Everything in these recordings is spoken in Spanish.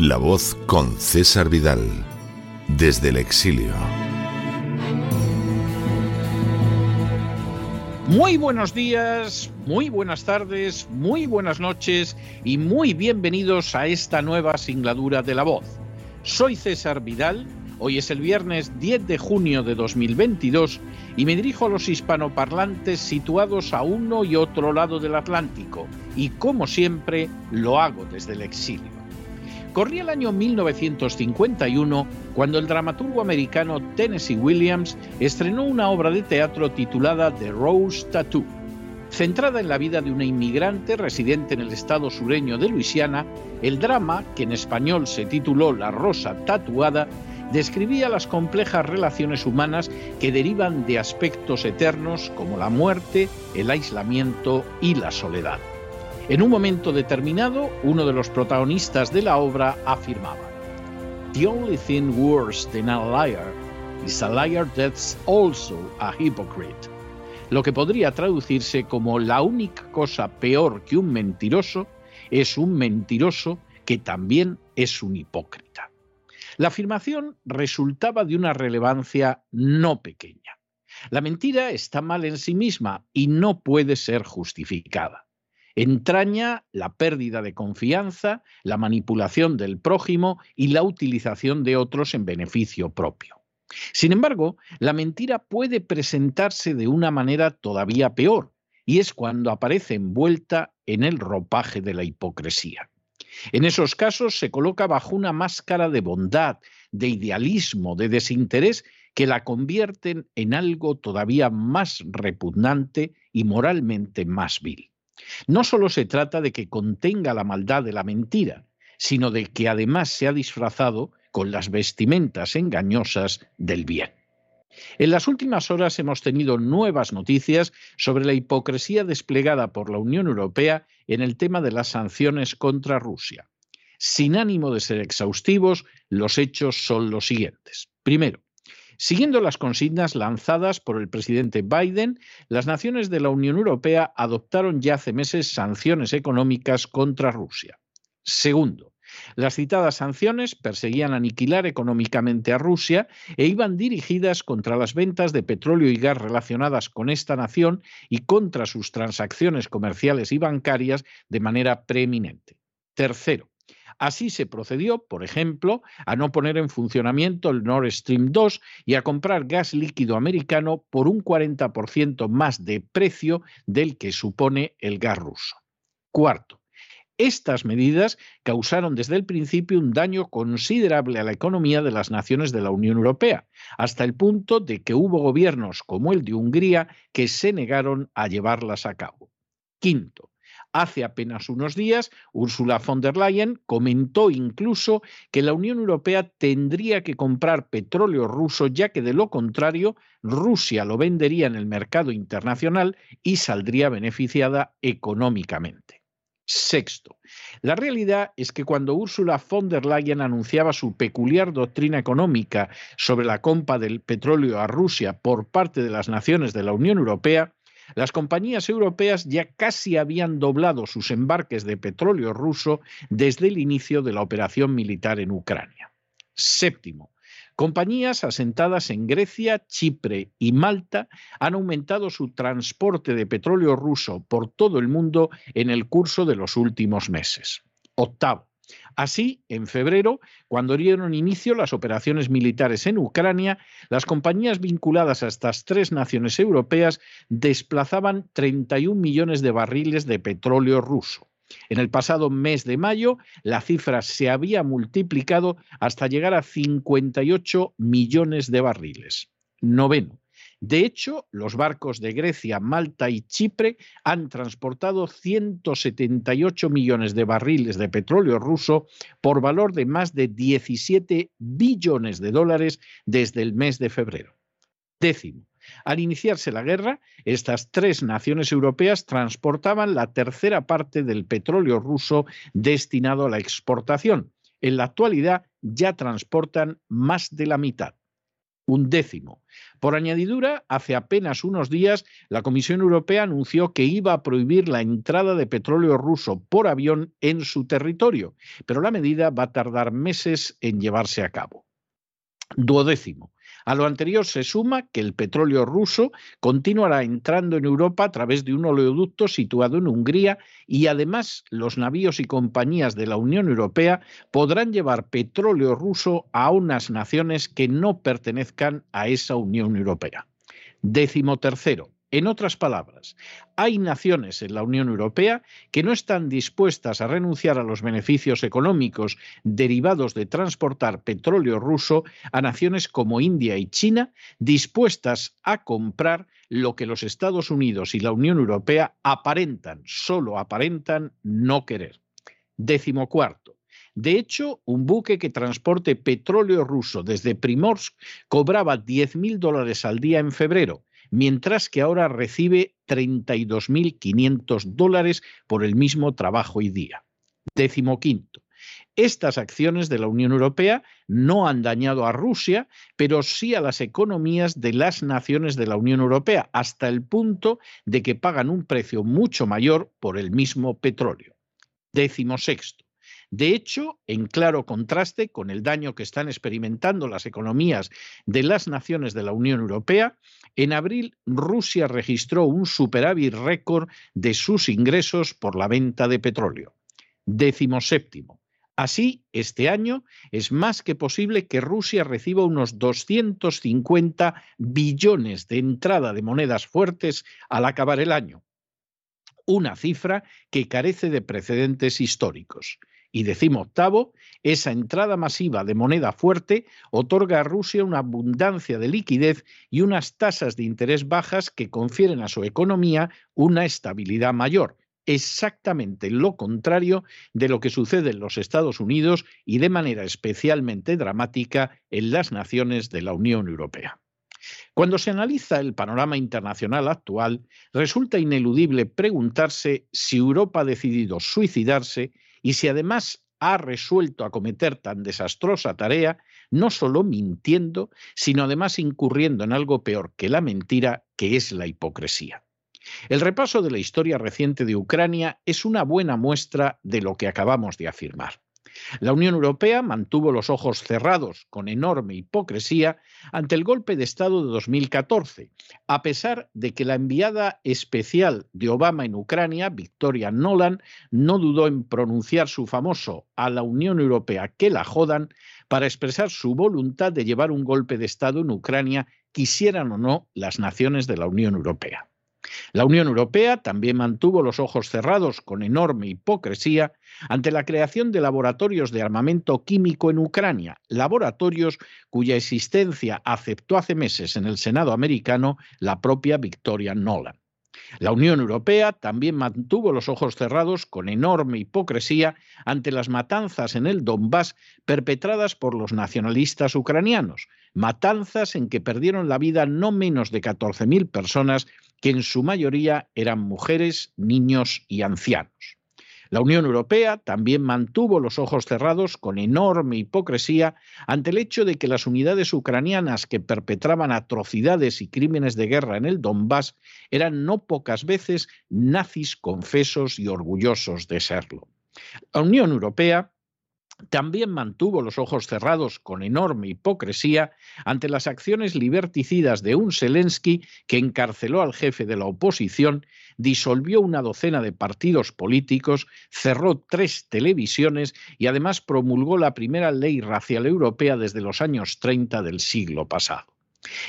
La voz con César Vidal, desde el exilio. Muy buenos días, muy buenas tardes, muy buenas noches y muy bienvenidos a esta nueva singladura de La Voz. Soy César Vidal, hoy es el viernes 10 de junio de 2022 y me dirijo a los hispanoparlantes situados a uno y otro lado del Atlántico y como siempre lo hago desde el exilio. Corría el año 1951 cuando el dramaturgo americano Tennessee Williams estrenó una obra de teatro titulada The Rose Tattoo. Centrada en la vida de una inmigrante residente en el estado sureño de Luisiana, el drama, que en español se tituló La Rosa Tatuada, describía las complejas relaciones humanas que derivan de aspectos eternos como la muerte, el aislamiento y la soledad. En un momento determinado, uno de los protagonistas de la obra afirmaba, The only thing worse than a liar is a liar that's also a hypocrite. Lo que podría traducirse como la única cosa peor que un mentiroso es un mentiroso que también es un hipócrita. La afirmación resultaba de una relevancia no pequeña. La mentira está mal en sí misma y no puede ser justificada entraña la pérdida de confianza, la manipulación del prójimo y la utilización de otros en beneficio propio. Sin embargo, la mentira puede presentarse de una manera todavía peor, y es cuando aparece envuelta en el ropaje de la hipocresía. En esos casos se coloca bajo una máscara de bondad, de idealismo, de desinterés que la convierten en algo todavía más repugnante y moralmente más vil. No solo se trata de que contenga la maldad de la mentira, sino de que además se ha disfrazado con las vestimentas engañosas del bien. En las últimas horas hemos tenido nuevas noticias sobre la hipocresía desplegada por la Unión Europea en el tema de las sanciones contra Rusia. Sin ánimo de ser exhaustivos, los hechos son los siguientes. Primero, Siguiendo las consignas lanzadas por el presidente Biden, las naciones de la Unión Europea adoptaron ya hace meses sanciones económicas contra Rusia. Segundo, las citadas sanciones perseguían aniquilar económicamente a Rusia e iban dirigidas contra las ventas de petróleo y gas relacionadas con esta nación y contra sus transacciones comerciales y bancarias de manera preeminente. Tercero, Así se procedió, por ejemplo, a no poner en funcionamiento el Nord Stream 2 y a comprar gas líquido americano por un 40% más de precio del que supone el gas ruso. Cuarto, estas medidas causaron desde el principio un daño considerable a la economía de las naciones de la Unión Europea, hasta el punto de que hubo gobiernos como el de Hungría que se negaron a llevarlas a cabo. Quinto, Hace apenas unos días, Ursula von der Leyen comentó incluso que la Unión Europea tendría que comprar petróleo ruso, ya que de lo contrario, Rusia lo vendería en el mercado internacional y saldría beneficiada económicamente. Sexto, la realidad es que cuando Ursula von der Leyen anunciaba su peculiar doctrina económica sobre la compra del petróleo a Rusia por parte de las naciones de la Unión Europea, las compañías europeas ya casi habían doblado sus embarques de petróleo ruso desde el inicio de la operación militar en Ucrania. Séptimo, Compañías asentadas en Grecia, Chipre y Malta han aumentado su transporte de petróleo ruso por todo el mundo en el curso de los últimos meses. Octavo. Así, en febrero, cuando dieron inicio las operaciones militares en Ucrania, las compañías vinculadas a estas tres naciones europeas desplazaban 31 millones de barriles de petróleo ruso. En el pasado mes de mayo, la cifra se había multiplicado hasta llegar a 58 millones de barriles. Noveno. De hecho, los barcos de Grecia, Malta y Chipre han transportado 178 millones de barriles de petróleo ruso por valor de más de 17 billones de dólares desde el mes de febrero. Décimo. Al iniciarse la guerra, estas tres naciones europeas transportaban la tercera parte del petróleo ruso destinado a la exportación. En la actualidad ya transportan más de la mitad un décimo. Por añadidura, hace apenas unos días, la Comisión Europea anunció que iba a prohibir la entrada de petróleo ruso por avión en su territorio, pero la medida va a tardar meses en llevarse a cabo. Duodécimo. A lo anterior se suma que el petróleo ruso continuará entrando en Europa a través de un oleoducto situado en Hungría y además los navíos y compañías de la Unión Europea podrán llevar petróleo ruso a unas naciones que no pertenezcan a esa Unión Europea. Décimo tercero. En otras palabras, hay naciones en la Unión Europea que no están dispuestas a renunciar a los beneficios económicos derivados de transportar petróleo ruso a naciones como India y China, dispuestas a comprar lo que los Estados Unidos y la Unión Europea aparentan, solo aparentan, no querer. Décimo cuarto. De hecho, un buque que transporte petróleo ruso desde Primorsk cobraba 10.000 dólares al día en febrero mientras que ahora recibe 32.500 dólares por el mismo trabajo y día. Décimo quinto. Estas acciones de la Unión Europea no han dañado a Rusia, pero sí a las economías de las naciones de la Unión Europea, hasta el punto de que pagan un precio mucho mayor por el mismo petróleo. Décimo sexto. De hecho, en claro contraste con el daño que están experimentando las economías de las naciones de la Unión Europea, en abril Rusia registró un superávit récord de sus ingresos por la venta de petróleo. Décimo séptimo. Así, este año es más que posible que Rusia reciba unos 250 billones de entrada de monedas fuertes al acabar el año, una cifra que carece de precedentes históricos. Y decimoctavo, esa entrada masiva de moneda fuerte otorga a Rusia una abundancia de liquidez y unas tasas de interés bajas que confieren a su economía una estabilidad mayor, exactamente lo contrario de lo que sucede en los Estados Unidos y de manera especialmente dramática en las naciones de la Unión Europea. Cuando se analiza el panorama internacional actual, resulta ineludible preguntarse si Europa ha decidido suicidarse y si además ha resuelto acometer tan desastrosa tarea, no solo mintiendo, sino además incurriendo en algo peor que la mentira, que es la hipocresía. El repaso de la historia reciente de Ucrania es una buena muestra de lo que acabamos de afirmar. La Unión Europea mantuvo los ojos cerrados con enorme hipocresía ante el golpe de Estado de 2014, a pesar de que la enviada especial de Obama en Ucrania, Victoria Nolan, no dudó en pronunciar su famoso a la Unión Europea que la jodan para expresar su voluntad de llevar un golpe de Estado en Ucrania, quisieran o no las naciones de la Unión Europea. La Unión Europea también mantuvo los ojos cerrados con enorme hipocresía ante la creación de laboratorios de armamento químico en Ucrania, laboratorios cuya existencia aceptó hace meses en el Senado americano la propia Victoria Nolan. La Unión Europea también mantuvo los ojos cerrados con enorme hipocresía ante las matanzas en el Donbass perpetradas por los nacionalistas ucranianos, matanzas en que perdieron la vida no menos de 14.000 personas que en su mayoría eran mujeres, niños y ancianos. La Unión Europea también mantuvo los ojos cerrados con enorme hipocresía ante el hecho de que las unidades ucranianas que perpetraban atrocidades y crímenes de guerra en el Donbass eran no pocas veces nazis confesos y orgullosos de serlo. La Unión Europea también mantuvo los ojos cerrados con enorme hipocresía ante las acciones liberticidas de un Zelensky que encarceló al jefe de la oposición, disolvió una docena de partidos políticos, cerró tres televisiones y además promulgó la primera ley racial europea desde los años 30 del siglo pasado.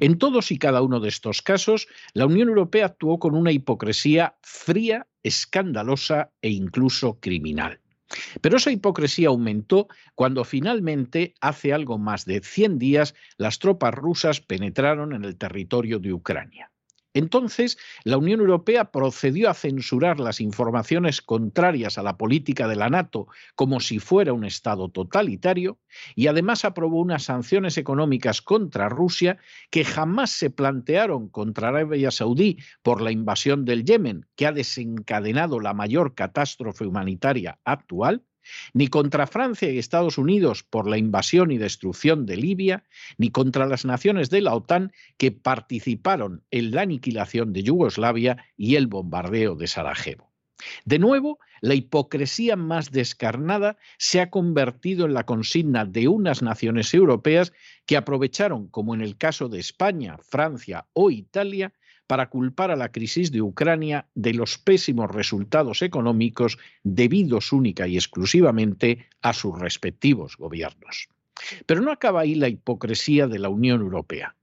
En todos y cada uno de estos casos, la Unión Europea actuó con una hipocresía fría, escandalosa e incluso criminal. Pero esa hipocresía aumentó cuando finalmente, hace algo más de 100 días, las tropas rusas penetraron en el territorio de Ucrania. Entonces, la Unión Europea procedió a censurar las informaciones contrarias a la política de la NATO como si fuera un Estado totalitario y además aprobó unas sanciones económicas contra Rusia que jamás se plantearon contra Arabia Saudí por la invasión del Yemen, que ha desencadenado la mayor catástrofe humanitaria actual, ni contra Francia y Estados Unidos por la invasión y destrucción de Libia, ni contra las naciones de la OTAN que participaron en la aniquilación de Yugoslavia y el bombardeo de Sarajevo. De nuevo, la hipocresía más descarnada se ha convertido en la consigna de unas naciones europeas que aprovecharon, como en el caso de España, Francia o Italia, para culpar a la crisis de Ucrania de los pésimos resultados económicos debidos única y exclusivamente a sus respectivos gobiernos. Pero no acaba ahí la hipocresía de la Unión Europea.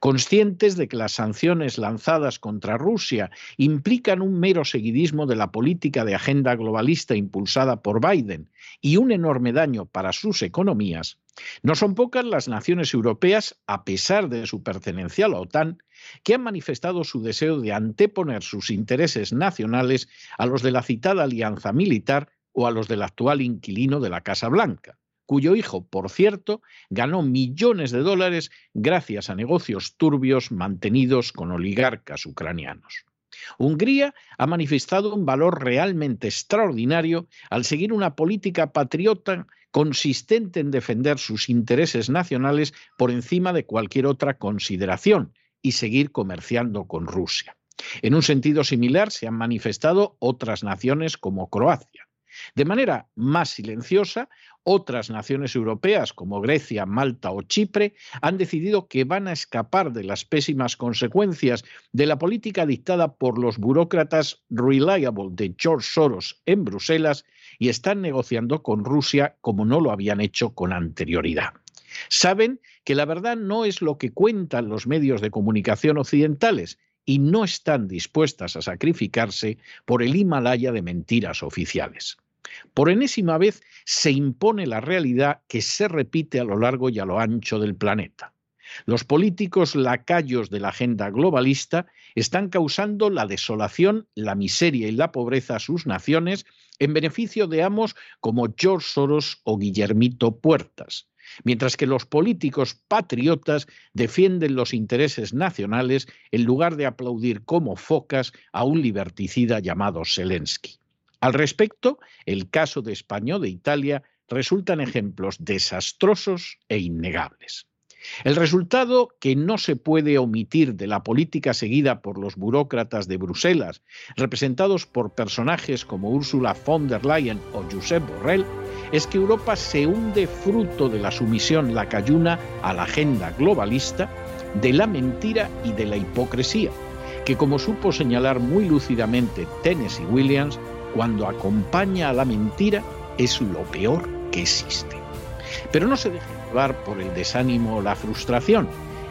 Conscientes de que las sanciones lanzadas contra Rusia implican un mero seguidismo de la política de agenda globalista impulsada por Biden y un enorme daño para sus economías, no son pocas las naciones europeas, a pesar de su pertenencia a la OTAN, que han manifestado su deseo de anteponer sus intereses nacionales a los de la citada alianza militar o a los del actual inquilino de la Casa Blanca, cuyo hijo, por cierto, ganó millones de dólares gracias a negocios turbios mantenidos con oligarcas ucranianos. Hungría ha manifestado un valor realmente extraordinario al seguir una política patriota consistente en defender sus intereses nacionales por encima de cualquier otra consideración y seguir comerciando con Rusia. En un sentido similar se han manifestado otras naciones como Croacia. De manera más silenciosa, otras naciones europeas como Grecia, Malta o Chipre han decidido que van a escapar de las pésimas consecuencias de la política dictada por los burócratas reliable de George Soros en Bruselas y están negociando con Rusia como no lo habían hecho con anterioridad. Saben que la verdad no es lo que cuentan los medios de comunicación occidentales y no están dispuestas a sacrificarse por el Himalaya de mentiras oficiales. Por enésima vez se impone la realidad que se repite a lo largo y a lo ancho del planeta. Los políticos lacayos de la agenda globalista están causando la desolación, la miseria y la pobreza a sus naciones en beneficio de amos como George Soros o Guillermito Puertas, mientras que los políticos patriotas defienden los intereses nacionales en lugar de aplaudir como focas a un liberticida llamado Zelensky. Al respecto, el caso de España o de Italia resultan ejemplos desastrosos e innegables. El resultado que no se puede omitir de la política seguida por los burócratas de Bruselas, representados por personajes como Ursula von der Leyen o Josep Borrell, es que Europa se hunde fruto de la sumisión lacayuna a la agenda globalista, de la mentira y de la hipocresía, que como supo señalar muy lúcidamente Tennessee Williams, cuando acompaña a la mentira es lo peor que existe. Pero no se deje llevar por el desánimo o la frustración.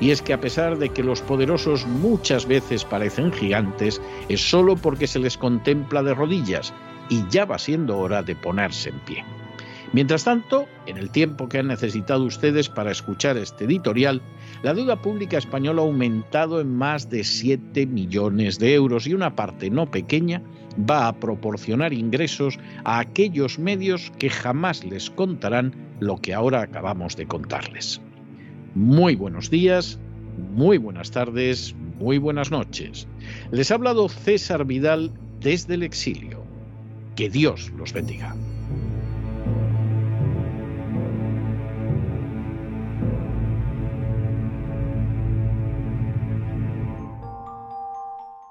Y es que a pesar de que los poderosos muchas veces parecen gigantes, es solo porque se les contempla de rodillas y ya va siendo hora de ponerse en pie. Mientras tanto, en el tiempo que han necesitado ustedes para escuchar este editorial, la deuda pública española ha aumentado en más de 7 millones de euros y una parte no pequeña va a proporcionar ingresos a aquellos medios que jamás les contarán lo que ahora acabamos de contarles. Muy buenos días, muy buenas tardes, muy buenas noches. Les ha hablado César Vidal desde el exilio. Que Dios los bendiga.